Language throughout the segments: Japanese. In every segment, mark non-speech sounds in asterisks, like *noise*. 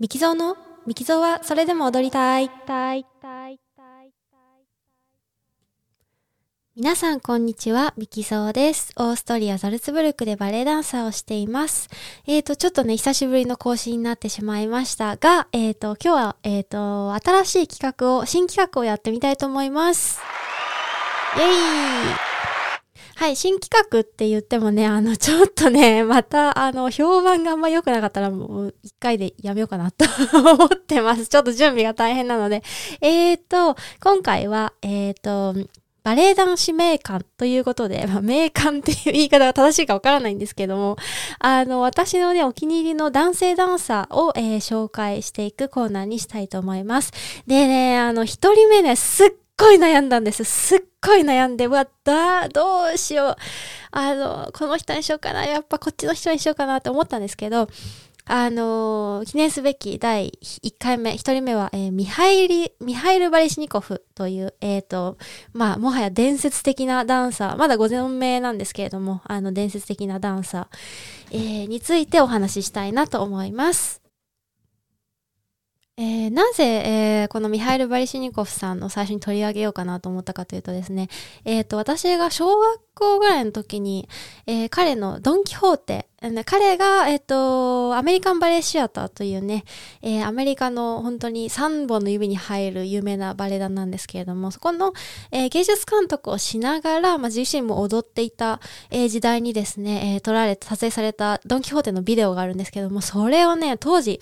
ミキゾーのミキゾーはそれでも踊りたい。皆さんこんにちは、ミキゾーです。オーストリア・ザルツブルクでバレエダンサーをしています。えーと、ちょっとね、久しぶりの更新になってしまいましたが、えーと、今日は、えーと、新しい企画を、新企画をやってみたいと思います。イェイはい、新企画って言ってもね、あの、ちょっとね、*laughs* また、あの、評判があんま良くなかったらもう、一回でやめようかなと *laughs* 思ってます。ちょっと準備が大変なので。えーと、今回は、えーと、バレエ男子名館ということで、まあ、名館っていう言い方が正しいかわからないんですけども、あの、私のね、お気に入りの男性ダンサーを、えー紹介していくコーナーにしたいと思います。でね、あの、一人目ね、すっごい悩んだんです。すっごい悩んで、うわ、だ、どうしよう。あの、この人にしようかな。やっぱこっちの人にしようかなって思ったんですけど、あの記念すべき第1回目、1人目は、えーミハイリ、ミハイル・バリシニコフという、えっ、と、まあ、もはや伝説的なダンサー、まだご存命なんですけれども、あの、伝説的なダンサー、えーについてお話ししたいなと思います。えーなぜ、えーこのミハイル・バリシニコフさんの最初に取り上げようかなと思ったかというとですね、えっ、と、私が小学校ぐらいの時に、えー彼のドン・キホーテ、彼が、えっ、と、アメリカンバレエシアターというね、えーアメリカの本当に3本の指に入る有名なバレエ団なんですけれども、そこの、えー芸術監督をしながら、まあ、自身も踊っていた、え時代にですね、えー撮られて、撮影されたドン・キホーテのビデオがあるんですけども、それをね、当時、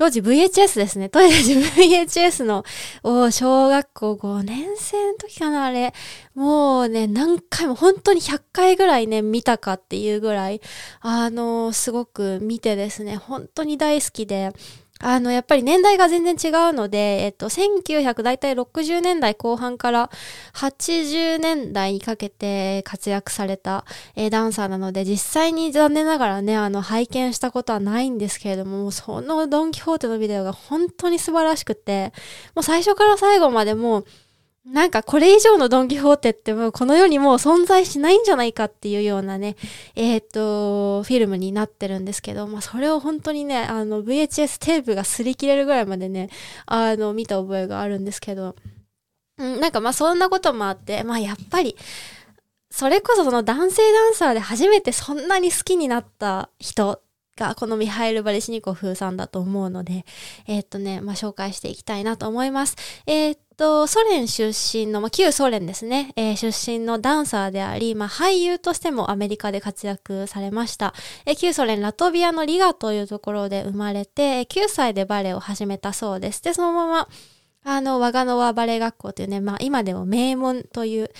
当時 VHS ですね。当時 VHS の、小学校5年生の時かな、あれ。もうね、何回も、本当に100回ぐらいね、見たかっていうぐらい、あのすごく見てですね、本当に大好きで、あの、やっぱり年代が全然違うので、えっと、1900大体60年代後半から80年代にかけて活躍された、えダンサーなので、実際に残念ながらね、あの、拝見したことはないんですけれども、そのドン・キホーテのビデオが本当に素晴らしくて、もう最初から最後までもう、なんかこれ以上のドン・キホーテってもうこの世にもう存在しないんじゃないかっていうようなね、えっ、と、フィルムになってるんですけど、まあそれを本当にね、あの VHS テープが擦り切れるぐらいまでね、あの見た覚えがあるんですけど、うん、なんかまあそんなこともあって、まあやっぱり、それこそその男性ダンサーで初めてそんなに好きになった人がこのミハイル・バレシニコフさんだと思うので、えーっとね、まあ、紹介していきたいなと思います。えーっと、ソ連出身の、まあ、旧ソ連ですね、えー出身のダンサーであり、まあ、俳優としてもアメリカで活躍されました。え旧ソ連ラトビアのリガというところで生まれて、9歳でバレエを始めたそうです。で、そのまま、あの、ワガノワバレエ学校というね、まあ今でも名門という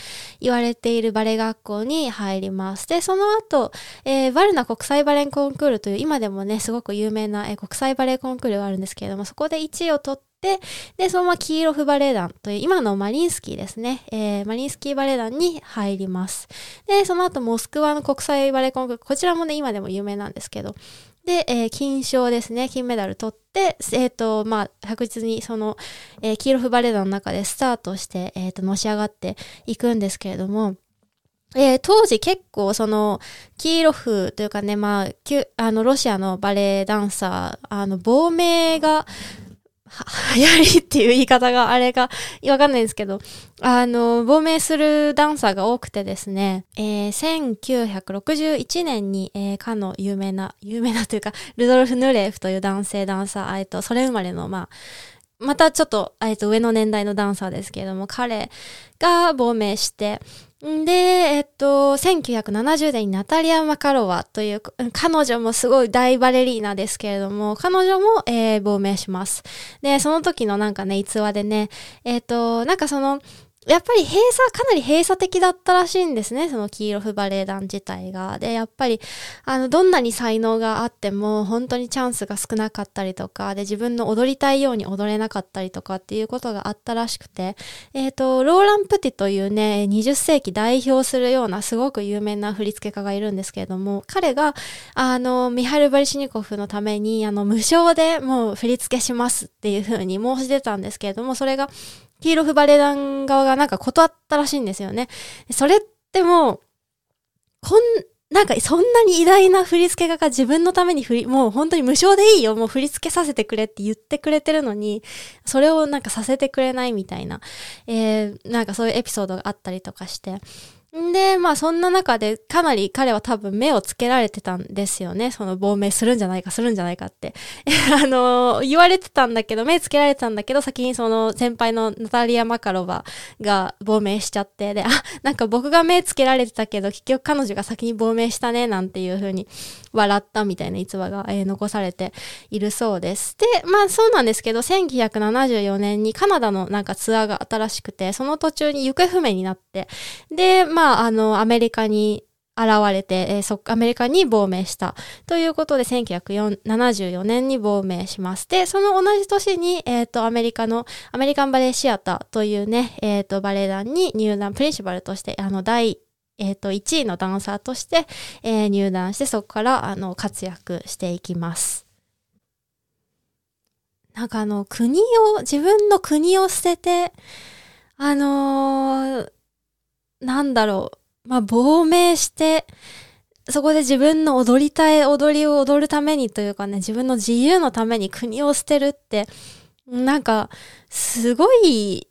言われているバレエ学校に入ります。で、その後、えーバルナ国際バレエコンクールという今でもね、すごく有名な、えー国際バレエコンクールがあるんですけれども、そこで1位を取って、で、そのままキーロフバレエ団という今のマリンスキーですね、えーマリンスキーバレエ団に入ります。で、その後モスクワの国際バレエコンクール、こちらもね、今でも有名なんですけど、で、えー金賞ですね、金メダル取って、えっ、と、まあ、確実にその、えーキーロフバレエ団の中でスタートして、えっ、と、のし上がっていくんですけれども、えー当時結構その、キーロフというかね、まあ、あの、ロシアのバレエダンサー、あの、亡命が、流行りっていう言い方があれがわかんないんですけど、あの、亡命するダンサーが多くてですね、えー1961年に、えーかの有名な、有名なというか、ルドルフ・ヌレーフという男性ダンサー、えっと、それ生まれの、まあ、またちょっと、えっと、上の年代のダンサーですけれども、彼が亡命して、で、えっと、1970年にナタリア・マカロワという、彼女もすごい大バレリーナですけれども、彼女も、えー亡命します。で、その時のなんかね、逸話でね、えっと、なんかその、やっぱり閉鎖、かなり閉鎖的だったらしいんですね、そのキーロフバレエ団自体が。で、やっぱり、あの、どんなに才能があっても、本当にチャンスが少なかったりとか、で、自分の踊りたいように踊れなかったりとかっていうことがあったらしくて、えっ、と、ローラン・プティというね、20世紀代表するようなすごく有名な振付家がいるんですけれども、彼が、あの、ミハル・バリシニコフのために、あの、無償でもう振付しますっていうふうに申し出たんですけれども、それが、ヒーロフバレエ団側がなんか断ったらしいんですよね。それってもう、こん、なんかそんなに偉大な振付家が自分のために振り、もう本当に無償でいいよ、もう振り付けさせてくれって言ってくれてるのに、それをなんかさせてくれないみたいな、えー、なんかそういうエピソードがあったりとかして、で、まあそんな中でかなり彼は多分目をつけられてたんですよね。その亡命するんじゃないか、するんじゃないかって。*laughs* あの、言われてたんだけど、目つけられてたんだけど、先にその先輩のナタリア・マカロバが亡命しちゃって、で、あ、なんか僕が目つけられてたけど、結局彼女が先に亡命したね、なんていう風に笑ったみたいな逸話が、えー、残されているそうです。で、まあそうなんですけど、1974年にカナダのなんかツアーが新しくて、その途中に行方不明になって、で、まあまあ、あの、アメリカに現れて、えー、そ、アメリカに亡命した。ということで、1974年に亡命します。で、その同じ年に、えっ、ー、と、アメリカの、アメリカンバレエシアターというね、えっ、ー、と、バレエ団に入団、プリンシパルとして、あの、第、えっ、と、1位のダンサーとして、え入団して、そこから、あの、活躍していきます。なんかあの、国を、自分の国を捨てて、あのーなんだろう、まあ、亡命して、そこで自分の踊りたい踊りを踊るためにというかね、自分の自由のために国を捨てるって、なんか、すごい、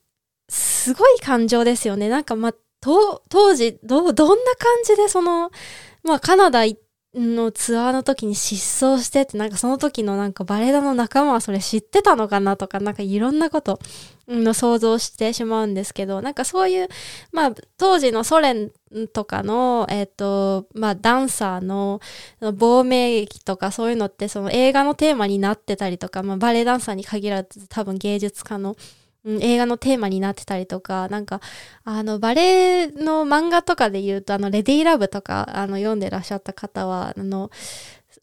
すごい感情ですよね。なんか、まあ、当時、ど、どんな感じでその、まあ、カナダ行って、のツアーの時に失踪してって、なんかその時のなんかバレエ団の仲間はそれ知ってたのかなとか、なんかいろんなことの想像してしまうんですけど、なんかそういう、まあ当時のソ連とかの、えっ、ー、と、まあダンサーの亡命劇とかそういうのってその映画のテーマになってたりとか、まあバレエダンサーに限らず多分芸術家のうん、映画のテーマになってたりとか、なんか、あの、バレエの漫画とかで言うと、あの、レディーラブとか、あの、読んでらっしゃった方は、あの、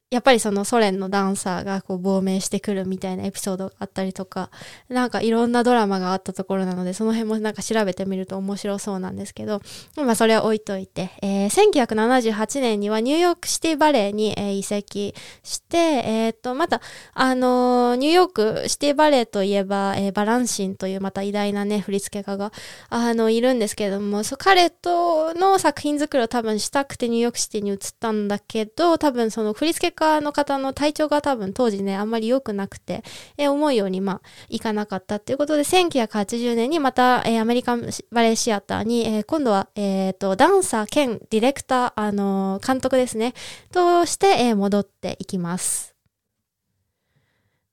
やっぱりそのソ連のダンサーがこう亡命してくるみたいなエピソードがあったりとか、なんかいろんなドラマがあったところなので、その辺もなんか調べてみると面白そうなんですけど、まあそれは置いといて、えー、1978年にはニューヨークシティバレーに、えー、移籍して、えっ、と、また、あのー、ニューヨークシティバレーといえば、えー、バランシンというまた偉大なね、振付家が、あの、いるんですけれども、彼との作品作りを多分したくてニューヨークシティに移ったんだけど、多分その振付家の方の体調が多分当時ね、あんまり良くなくて、えー、思うようにまあ、いかなかったっていうことで、1980年にまた、えー、アメリカンバレエシアターに、えー、今度は、えっ、と、ダンサー兼ディレクター、あの監督ですね、として、え戻っていきます。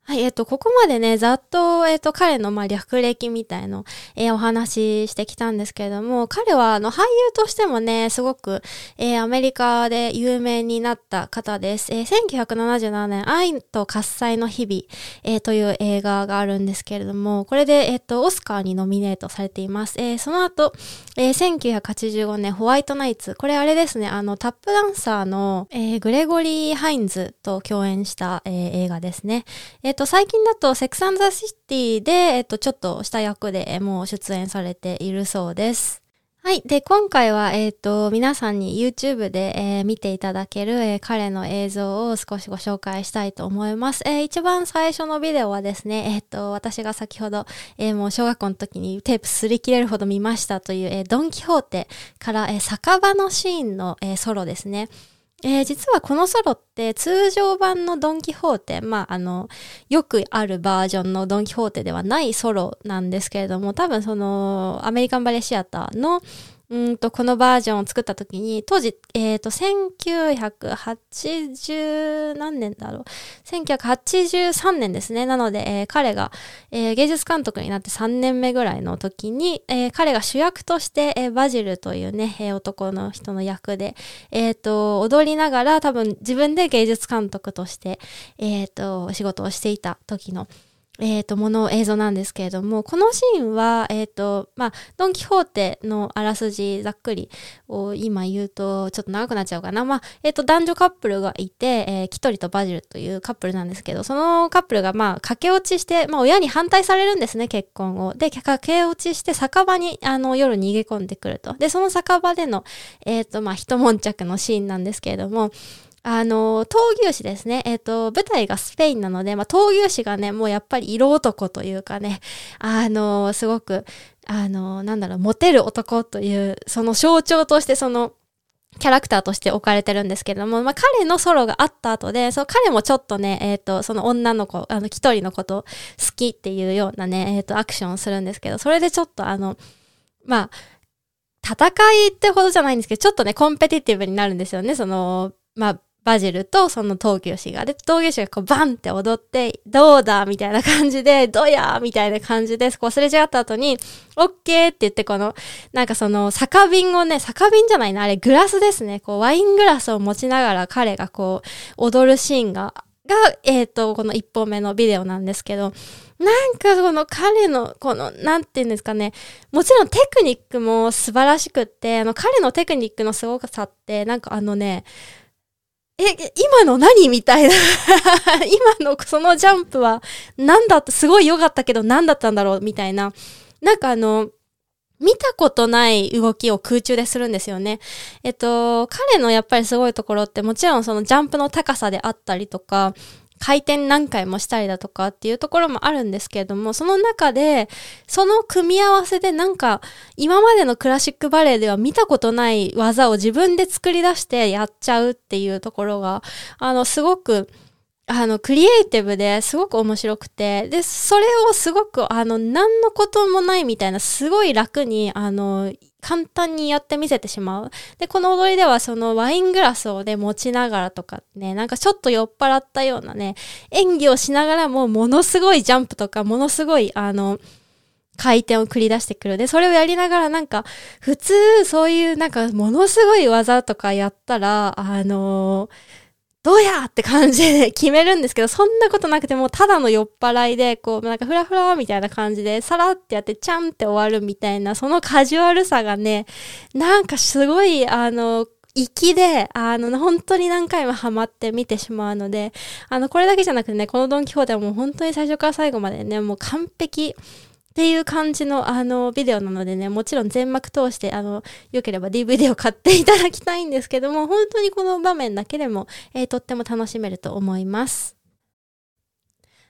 はい、えっ、と、ここまでね、ざっと、えっ、と、彼の、まあ、略歴みたいの、えー、お話ししてきたんですけれども、彼は、あの、俳優としてもね、すごく、えー、アメリカで有名になった方です。えー、1977年、愛と喝采の日々、えー、という映画があるんですけれども、これで、えっ、と、オスカーにノミネートされています。えー、その後、えー、1985年、ホワイトナイツ、これあれですね、あの、タップダンサーの、えー、グレゴリー・ハインズと共演した、えー、映画ですね。えっ、と、最近だと、セックス・アンド・ザ・シティで、えっと、ちょっとした役でもう出演されているそうです。はい。で、今回は、えっ、ー、と、皆さんに YouTube で、えー、見ていただける、えー、彼の映像を少しご紹介したいと思います。え一番最初のビデオはですね、えっ、と、私が先ほど、えもう小学校の時にテープ擦り切れるほど見ましたという、えドンキホーテから、え酒場のシーンの、えソロですね。えー、実はこのソロって通常版のドン・キホーテ、まあ、あの、よくあるバージョンのドン・キホーテではないソロなんですけれども、多分その、アメリカンバレーシアターの、うんと、このバージョンを作った時に、当時、え、ー、と、1980何年だろう。1983年ですね。なので、えー、彼が、えー、芸術監督になって3年目ぐらいの時に、え彼が主役として、えバジルというね、え男の人の役で、えっ、と、踊りながら多分自分で芸術監督として、えっ、と、仕事をしていた時の、えっ、ー、と、もの映像なんですけれども、このシーンは、えっ、ー、と、まあ、ドンキホーテのあらすじざっくりを今言うと、ちょっと長くなっちゃうかな。まあ、えっ、ー、と、男女カップルがいて、え、キトリとバジルというカップルなんですけど、そのカップルが、まあ、駆け落ちして、まあ、親に反対されるんですね、結婚を。で、駆け落ちして酒場に、あの、夜逃げ込んでくると。で、その酒場での、えっ、と、まあ、一悶着のシーンなんですけれども、あの、闘牛士ですね。えっ、と、舞台がスペインなので、まあ、闘牛士がね、もうやっぱり色男というかね、あの、すごく、あの、なんだろう、モテる男という、その象徴としてその、キャラクターとして置かれてるんですけれども、まあ、彼のソロがあった後で、そう、彼もちょっとね、えっ、ー、と、その女の子、あの、一人のこと好きっていうようなね、えっ、ー、と、アクションをするんですけど、それでちょっとあの、まあ、戦いってほどじゃないんですけど、ちょっとね、コンペティティブになるんですよね、その、まあ、バジルとその闘牛士が。で、闘牛士がこうバンって踊って、どうだみたいな感じで、どやみたいな感じで。こうすれ違った後に、オッケーって言ってこの、なんかその酒瓶をね、酒瓶じゃないな、あれグラスですね。こうワイングラスを持ちながら彼がこう踊るシーンが、が、えっ、ー、と、この一本目のビデオなんですけど、なんかこの彼の、この、なんて言うんですかね。もちろんテクニックも素晴らしくって、あの彼のテクニックの凄さって、なんかあのね、え、今の何みたいな *laughs* 今のそのジャンプは何だった、すごい良かったけど何だったんだろうみたいな。なんかあの、見たことない動きを空中でするんですよね。えっと、彼のやっぱりすごいところってもちろんそのジャンプの高さであったりとか、回転何回もしたりだとかっていうところもあるんですけれども、その中で、その組み合わせでなんか、今までのクラシックバレエでは見たことない技を自分で作り出してやっちゃうっていうところが、あの、すごく、あの、クリエイティブですごく面白くて、で、それをすごく、あの、何のこともないみたいな、すごい楽に、あの、簡単にやってみせてしまう。で、この踊りではそのワイングラスをね、持ちながらとかね、なんかちょっと酔っ払ったようなね、演技をしながらもものすごいジャンプとか、ものすごい、あの、回転を繰り出してくる。で、それをやりながらなんか、普通そういうなんかものすごい技とかやったら、あのーどうやって感じで決めるんですけど、そんなことなくてもただの酔っ払いで、こう、なんかフラフラみたいな感じで、さらってやって、ちゃんって終わるみたいな、そのカジュアルさがね、なんかすごい、あの、粋で、あの、本当に何回もハマって見てしまうので、あの、これだけじゃなくてね、このドンキホーテはもう本当に最初から最後までね、もう完璧。っていう感じの、あの、ビデオなのでね、もちろん全幕通して、あの、良ければ DVD を買っていただきたいんですけども、本当にこの場面だけでも、えー、とっても楽しめると思います。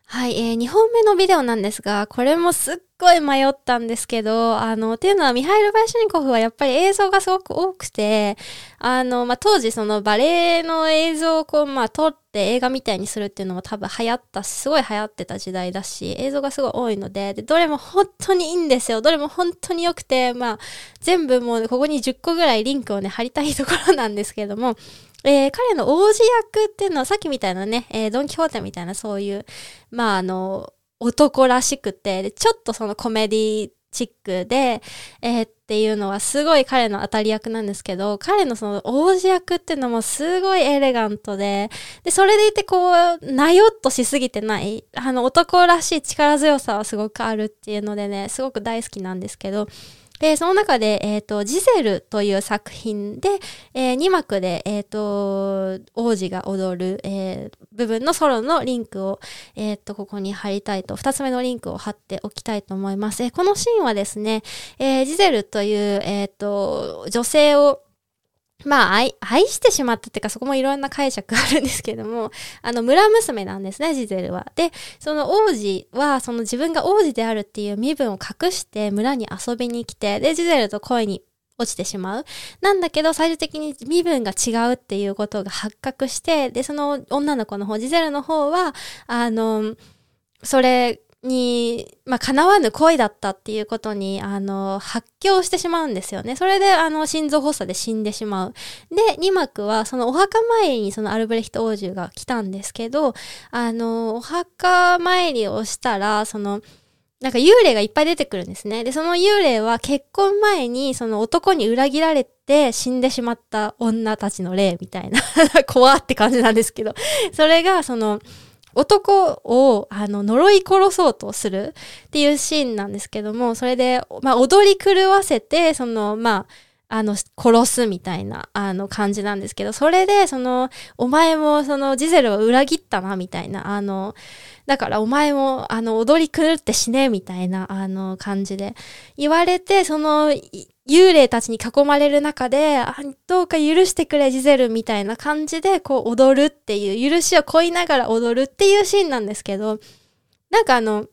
はい、えー、2本目のビデオなんですが、これもすっごい迷ったんですけど、あの、っていうのはミハイル・バイシュニコフはやっぱり映像がすごく多くて、あの、まあ、当時そのバレエの映像をこう、まあ、撮って映画みたいにするっていうのも多分流行ったし、すごい流行ってた時代だし、映像がすごい多いので、で、どれも本当にいいんですよ。どれも本当に良くて、まあ、全部もうここに10個ぐらいリンクをね、貼りたいところなんですけども、えー、彼の王子役っていうのはさっきみたいなね、えー、ドンキホーテみたいなそういう、まああの、男らしくて、ちょっとそのコメディチックで、えー、っていうのはすごい彼の当たり役なんですけど、彼のその王子役っていうのもすごいエレガントで、で、それでいてこう、なよっとしすぎてない、あの男らしい力強さはすごくあるっていうのでね、すごく大好きなんですけど、で、その中で、えっ、ー、と、ジゼルという作品で、えー、2幕で、えっ、ー、と、王子が踊る、えー、部分のソロのリンクを、えっ、と、ここに貼りたいと、2つ目のリンクを貼っておきたいと思います。えこのシーンはですね、えジゼルという、えっ、と、女性を、まあ、愛、愛してしまったっていうか、そこもいろんな解釈あるんですけども、あの、村娘なんですね、ジゼルは。で、その王子は、その自分が王子であるっていう身分を隠して村に遊びに来て、で、ジゼルと恋に落ちてしまう。なんだけど、最終的に身分が違うっていうことが発覚して、で、その女の子の方、ジゼルの方は、あの、それに、まあ、叶わぬ恋だったっていうことに、あの、発狂してしまうんですよね。それで、あの、心臓発作で死んでしまう。で、2幕は、そのお墓参りにそのアルブレヒト王子が来たんですけど、あの、お墓参りをしたら、その、なんか幽霊がいっぱい出てくるんですね。で、その幽霊は結婚前にその男に裏切られて死んでしまった女たちの霊みたいな *laughs* 怖って感じなんですけど、それがその、男を、あの、呪い殺そうとするっていうシーンなんですけども、それで、まあ、踊り狂わせて、その、まあ、あの、殺すみたいな、あの、感じなんですけど、それで、その、お前も、その、ジゼルを裏切ったな、みたいな、あの、だからお前も、あの、踊り狂って死ね、みたいな、あの、感じで言われて、その、幽霊たちに囲まれる中で、どうか許してくれ、ジゼルみたいな感じで、こう踊るっていう、許しを恋いながら踊るっていうシーンなんですけど、なんかあの、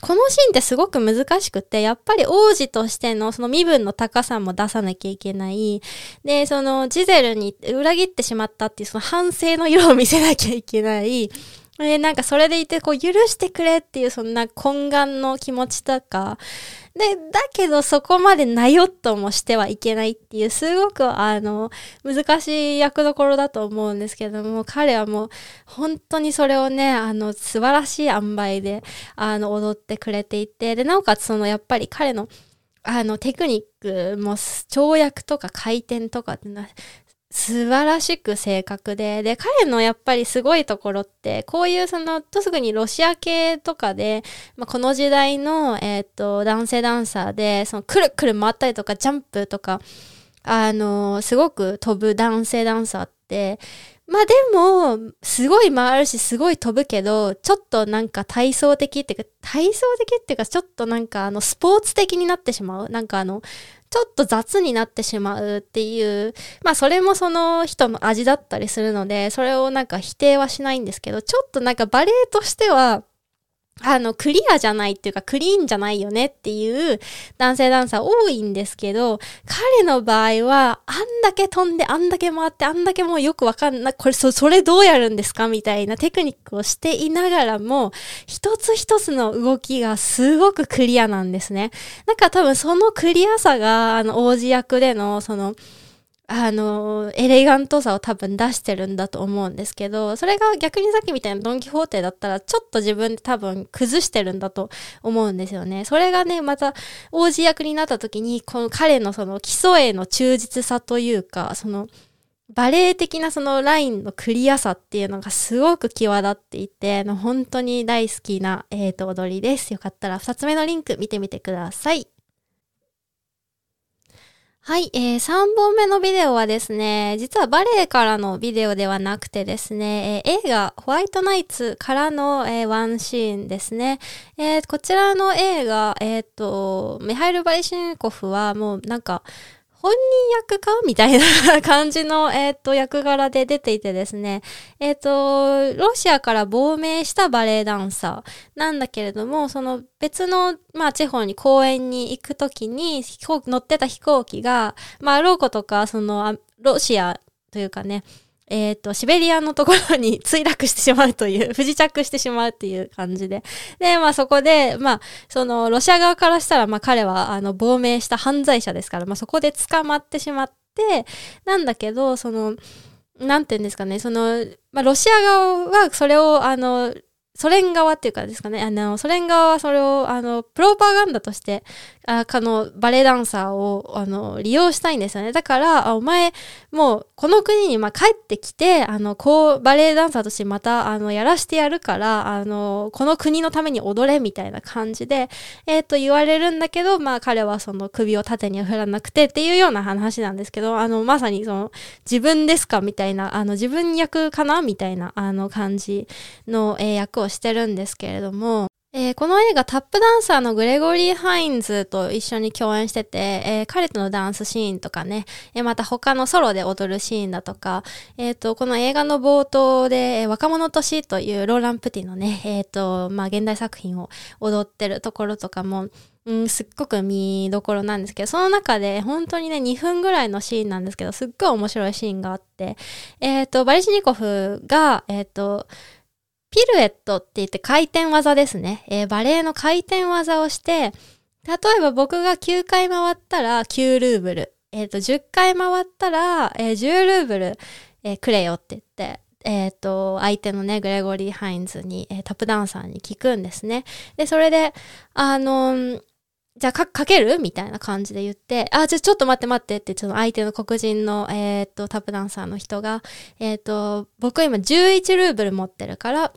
このシーンってすごく難しくて、やっぱり王子としてのその身分の高さも出さなきゃいけない。で、そのジゼルに裏切ってしまったっていうその反省の色を見せなきゃいけない。なんかそれでいて、こう、許してくれっていう、そんな懇願の気持ちとか、で、だけどそこまでなよっともしてはいけないっていう、すごくあの、難しい役どころだと思うんですけども、彼はもう、本当にそれをね、あの、素晴らしい塩梅で、あの、踊ってくれていて、で、なおかつその、やっぱり彼の、あの、テクニックも、跳躍とか回転とかってのは、素晴らしく正確で、で、彼のやっぱりすごいところって、こういうその、とすぐにロシア系とかで、まあ、この時代の、えっ、と、男性ダンサーで、その、くるくる回ったりとか、ジャンプとか、あのすごく飛ぶ男性ダンサーって、まあでも、すごい回るし、すごい飛ぶけど、ちょっとなんか体操的っていうか、体操的っていうか、ちょっとなんかあの、スポーツ的になってしまう。なんかあの、ちょっと雑になってしまうっていう、まあそれもその人の味だったりするので、それをなんか否定はしないんですけど、ちょっとなんかバレエとしては、あの、クリアじゃないっていうか、クリーンじゃないよねっていう男性ダンサー多いんですけど、彼の場合は、あんだけ飛んで、あんだけ回って、あんだけもうよくわかんない、これ、そ、それどうやるんですかみたいなテクニックをしていながらも、一つ一つの動きがすごくクリアなんですね。なんか多分そのクリアさが、あの、王子役での、その、あの、エレガントさを多分出してるんだと思うんですけど、それが逆にさっきみたいなドンキホーテだったら、ちょっと自分で多分崩してるんだと思うんですよね。それがね、また王子役になった時に、この彼のその基礎への忠実さというか、その、バレエ的なそのラインのクリアさっていうのがすごく際立っていて、の本当に大好きな、えー、と踊りです。よかったら2つ目のリンク見てみてください。はい、えー、3本目のビデオはですね、実はバレエからのビデオではなくてですね、えー、映画ホワイトナイツからの、えー、ワンシーンですね。えー、こちらの映画、えっ、と、ミハイル・バリシンコフはもうなんか、本人役か？みたいな感じの、えっ、ー、と、役柄で出ていてですね、えっ、ー、と、ロシアから亡命したバレエダンサー。なんだけれども、その別の、まあ、地方に公園に行くときに、飛行機、乗ってた飛行機が、まあ、ローコとか、その、ロシアというかね、えっ、ー、と、シベリアのところに *laughs* 墜落してしまうという、不時着してしまうっていう感じで。で、まあそこで、まあ、その、ロシア側からしたら、まあ彼は、あの、亡命した犯罪者ですから、まあそこで捕まってしまって、なんだけど、その、なんて言うんですかね、その、まあロシア側はそれを、あの、ソ連側っていうかですかね、あの、ソ連側はそれを、あの、プロパガンダとして、あの、バレエダンサーを、あの、利用したいんですよね。だから、あお前、もう、この国に、まあ、帰ってきて、あの、こう、バレエダンサーとしてまた、あの、やらしてやるから、あの、この国のために踊れ、みたいな感じで、えっ、ー、と、言われるんだけど、まあ、彼はその首を縦に振らなくてっていうような話なんですけど、あの、まさにその、自分ですかみたいな、あの、自分役かなみたいな、あの、感じの、えー、役をしてるんですけれども、えー、この映画タップダンサーのグレゴリー・ハインズと一緒に共演してて、えー、彼とのダンスシーンとかね、えー、また他のソロで踊るシーンだとか、えっ、と、この映画の冒頭で、若者と死というローラン・プティのね、えっ、と、まあ、現代作品を踊ってるところとかも、うん、すっごく見どころなんですけど、その中で本当にね、2分ぐらいのシーンなんですけど、すっごい面白いシーンがあって、えっ、と、バリシニコフが、えっ、と、ピルエットって言って回転技ですね。えー、バレエの回転技をして、例えば僕が9回回ったら9ルーブル。えっ、ー、と、10回回ったら、えー、10ルーブル、えー、くれよって言って、えっ、ー、と、相手のね、グレゴリー・ハインズに、えー、タップダンサーに聞くんですね。で、それで、あのー、じゃあか、かける？みたいな感じで言って、あ、じゃあちょっと待って待ってって、ちょっと相手の黒人の、えっ、と、タップダンサーの人が、えっ、と、僕今11ルーブル持ってるから、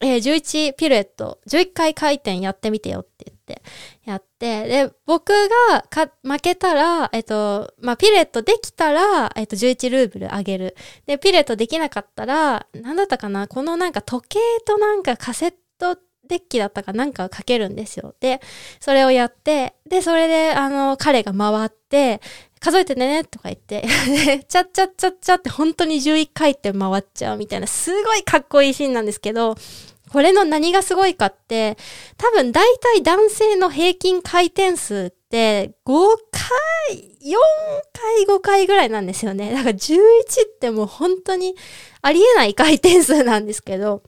えー、11ピルエット、11回回転やってみてよって言って、やって、で、僕がか負けたら、えっ、と、まあ、ピルエットできたら、えっ、と、11ルーブルあげる。で、ピルエットできなかったら、なんだったかな？このなんか時計となんかカセットデッキだったかなんかかけるんですよ。で、それをやって、で、それで、あの、彼が回って、数えてねとか言って、ちゃっちゃっちゃっちゃって本当に11回って回っちゃうみたいな、すごいかっこいいシーンなんですけど、これの何がすごいかって、多分大体男性の平均回転数って5回、4回、5回ぐらいなんですよね。だから11ってもう本当にありえない回転数なんですけど、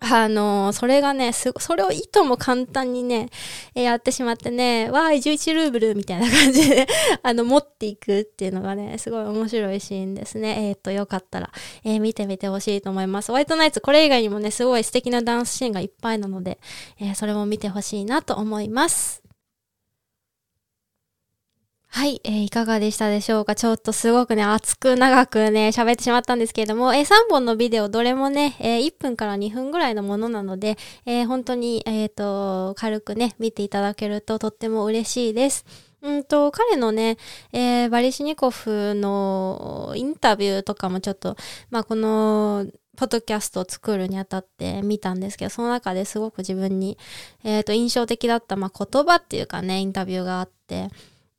あの、それがね、す、それをいとも簡単にね、えー、やってしまってね、わーい、11ルーブルみたいな感じで *laughs* あの、持っていくっていうのがね、すごい面白いシーンですね。えっ、と、よかったら、えー、見てみてほしいと思います。ホワイトナイツ、これ以外にもね、すごい素敵なダンスシーンがいっぱいなので、えそれも見てほしいなと思います。はい、えー、いかがでしたでしょうか？ちょっとすごくね、熱く長くね、喋ってしまったんですけれども、えー、3本のビデオどれもね、えー、1分から2分ぐらいのものなので、えー、本当に、えっ、と、軽くね、見ていただけるととっても嬉しいです。うんと、彼のね、えー、バリシニコフのインタビューとかもちょっと、まあ、この、ポッドキャストを作るにあたって見たんですけど、その中ですごく自分に、えっ、と、印象的だった、まあ、言葉っていうかね、インタビューがあって、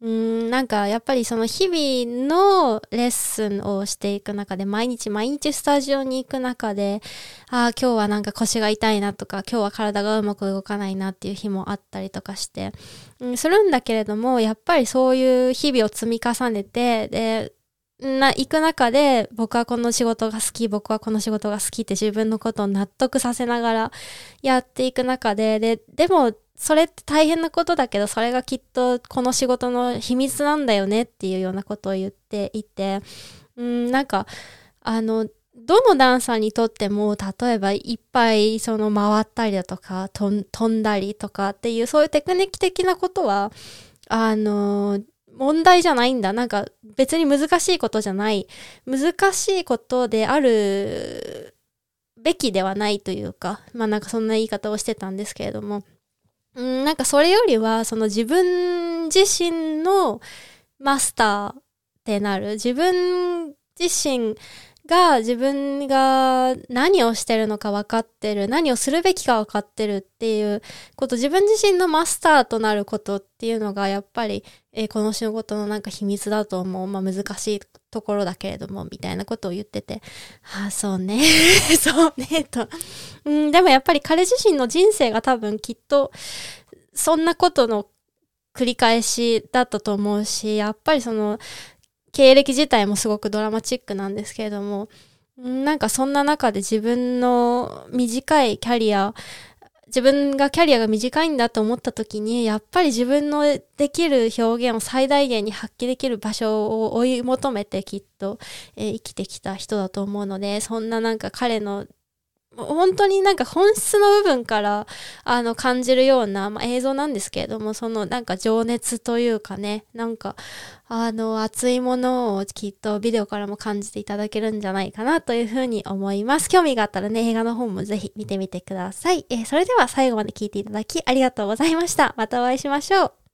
うん、なんかやっぱりその日々のレッスンをしていく中で、毎日毎日スタジオに行く中で、ああ、今日はなんか腰が痛いなとか、今日は体がうまく動かないなっていう日もあったりとかして、うん、するんだけれども、やっぱりそういう日々を積み重ねて、で、な、行く中で、僕はこの仕事が好き、僕はこの仕事が好きって自分のことを納得させながらやっていく中で、で、でも、それって大変なことだけど、それがきっとこの仕事の秘密なんだよねっていうようなことを言っていて、うん、なんか、あの、どのダンサーにとっても、例えばいっぱいその回ったりだとか、飛んだりとかっていう、そういうテクニック的なことは、あの、問題じゃないんだ。なんか別に難しいことじゃない。難しいことであるべきではないというか、まあなんかそんな言い方をしてたんですけれども、うん、なんかそれよりは、その自分自身のマスターってなる。自分自身が自分が何をしてるのか分かってる、何をするべきか分かってるっていうこと、自分自身のマスターとなることっていうのがやっぱり、えー、この仕事のなんか秘密だと思う。まあ難しいところだけれども、みたいなことを言ってて、ああ、そうね、*laughs* そうね、と。うん、でもやっぱり彼自身の人生が多分きっと、そんなことの繰り返しだったと思うし、やっぱりその、経歴自体もすごくドラマチックなんですけれども、なんかそんな中で自分の短いキャリア、自分がキャリアが短いんだと思った時に、やっぱり自分のできる表現を最大限に発揮できる場所を追い求めてきっと、えー、生きてきた人だと思うので、そんななんか彼の本当になんか本質の部分からあの感じるような、まあ、映像なんですけれども、そのなんか情熱というかね、なんかあの熱いものをきっとビデオからも感じていただけるんじゃないかなというふうに思います。興味があったらね、映画の方もぜひ見てみてください。えー、それでは最後まで聞いていただきありがとうございました。またお会いしましょう。